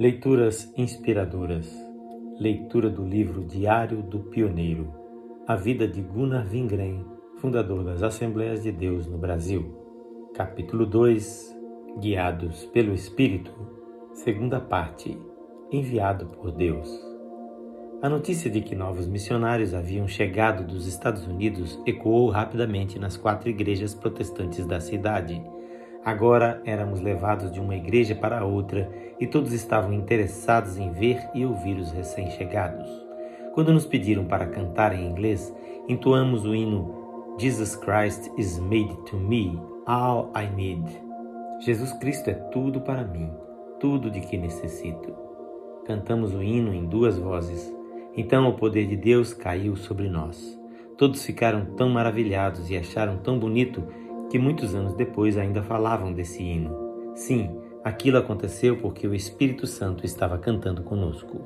Leituras inspiradoras. Leitura do livro Diário do Pioneiro. A vida de Gunnar Wingren, fundador das Assembleias de Deus no Brasil. Capítulo 2. Guiados pelo Espírito. Segunda parte. Enviado por Deus. A notícia de que novos missionários haviam chegado dos Estados Unidos ecoou rapidamente nas quatro igrejas protestantes da cidade Agora éramos levados de uma igreja para outra e todos estavam interessados em ver e ouvir os recém-chegados. Quando nos pediram para cantar em inglês, entoamos o hino Jesus Christ is made to me all I need. Jesus Cristo é tudo para mim, tudo de que necessito. Cantamos o hino em duas vozes. Então o poder de Deus caiu sobre nós. Todos ficaram tão maravilhados e acharam tão bonito que muitos anos depois ainda falavam desse hino. Sim, aquilo aconteceu porque o Espírito Santo estava cantando conosco.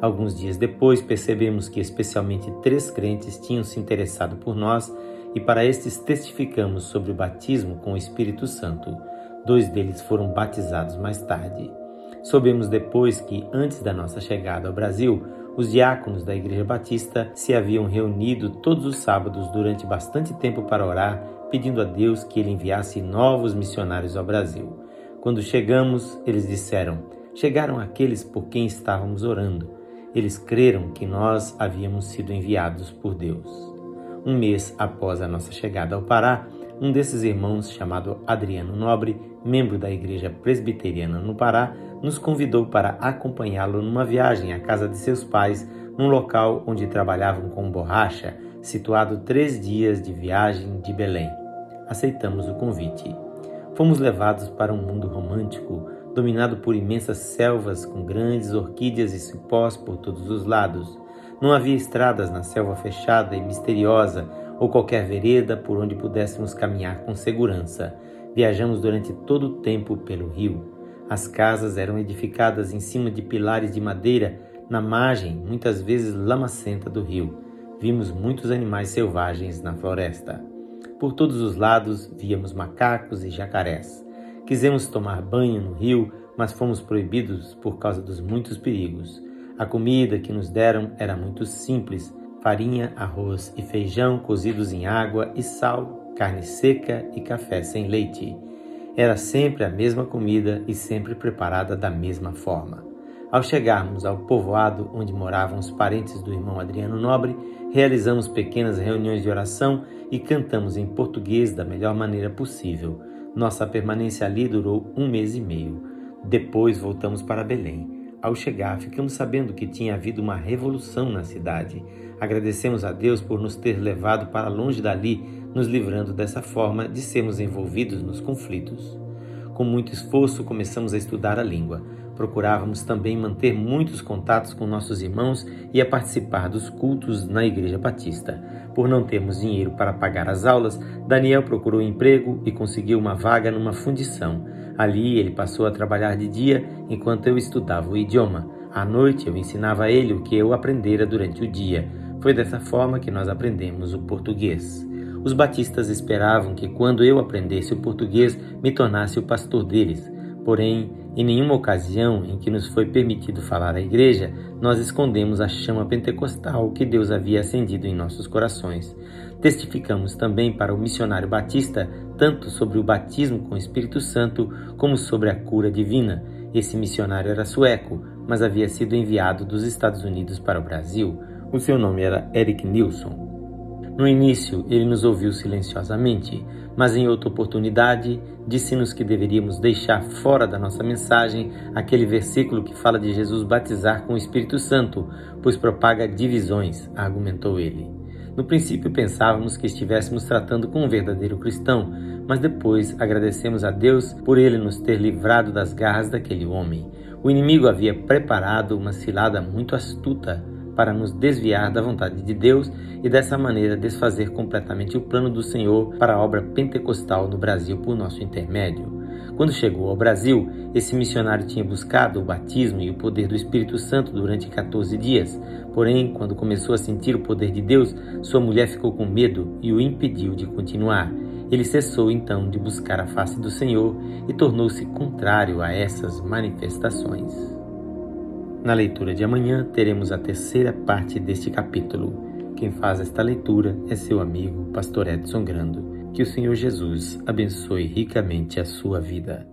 Alguns dias depois percebemos que especialmente três crentes tinham se interessado por nós e para estes testificamos sobre o batismo com o Espírito Santo. Dois deles foram batizados mais tarde. Soubemos depois que, antes da nossa chegada ao Brasil, os diáconos da Igreja Batista se haviam reunido todos os sábados durante bastante tempo para orar pedindo a Deus que ele enviasse novos missionários ao Brasil. Quando chegamos, eles disseram: Chegaram aqueles por quem estávamos orando. Eles creram que nós havíamos sido enviados por Deus. Um mês após a nossa chegada ao Pará, um desses irmãos, chamado Adriano Nobre, membro da Igreja Presbiteriana no Pará, nos convidou para acompanhá-lo numa viagem à casa de seus pais, num local onde trabalhavam com borracha situado três dias de viagem de Belém. Aceitamos o convite. Fomos levados para um mundo romântico, dominado por imensas selvas com grandes orquídeas e cipós por todos os lados. Não havia estradas na selva fechada e misteriosa ou qualquer vereda por onde pudéssemos caminhar com segurança. Viajamos durante todo o tempo pelo rio. As casas eram edificadas em cima de pilares de madeira na margem, muitas vezes lamacenta do rio vimos muitos animais selvagens na floresta. Por todos os lados víamos macacos e jacarés. Quisemos tomar banho no rio, mas fomos proibidos por causa dos muitos perigos. A comida que nos deram era muito simples: farinha, arroz e feijão cozidos em água e sal, carne seca e café sem leite. Era sempre a mesma comida e sempre preparada da mesma forma. Ao chegarmos ao povoado onde moravam os parentes do irmão Adriano Nobre, realizamos pequenas reuniões de oração e cantamos em português da melhor maneira possível. Nossa permanência ali durou um mês e meio. Depois voltamos para Belém. Ao chegar, ficamos sabendo que tinha havido uma revolução na cidade. Agradecemos a Deus por nos ter levado para longe dali, nos livrando dessa forma de sermos envolvidos nos conflitos. Com muito esforço, começamos a estudar a língua. Procurávamos também manter muitos contatos com nossos irmãos e a participar dos cultos na Igreja Batista. Por não termos dinheiro para pagar as aulas, Daniel procurou emprego e conseguiu uma vaga numa fundição. Ali ele passou a trabalhar de dia enquanto eu estudava o idioma. À noite eu ensinava a ele o que eu aprendera durante o dia. Foi dessa forma que nós aprendemos o português. Os batistas esperavam que quando eu aprendesse o português me tornasse o pastor deles. Porém, em nenhuma ocasião em que nos foi permitido falar à igreja, nós escondemos a chama pentecostal que Deus havia acendido em nossos corações. Testificamos também para o missionário batista tanto sobre o batismo com o Espírito Santo como sobre a cura divina. Esse missionário era sueco, mas havia sido enviado dos Estados Unidos para o Brasil. O seu nome era Eric Nilsson. No início, ele nos ouviu silenciosamente, mas em outra oportunidade disse-nos que deveríamos deixar fora da nossa mensagem aquele versículo que fala de Jesus batizar com o Espírito Santo, pois propaga divisões, argumentou ele. No princípio pensávamos que estivéssemos tratando com um verdadeiro cristão, mas depois agradecemos a Deus por ele nos ter livrado das garras daquele homem. O inimigo havia preparado uma cilada muito astuta para nos desviar da vontade de Deus e dessa maneira desfazer completamente o plano do Senhor para a obra pentecostal no Brasil por nosso intermédio. Quando chegou ao Brasil, esse missionário tinha buscado o batismo e o poder do Espírito Santo durante 14 dias. Porém, quando começou a sentir o poder de Deus, sua mulher ficou com medo e o impediu de continuar. Ele cessou então de buscar a face do Senhor e tornou-se contrário a essas manifestações. Na leitura de amanhã teremos a terceira parte deste capítulo. Quem faz esta leitura é seu amigo, Pastor Edson Grando. Que o Senhor Jesus abençoe ricamente a sua vida.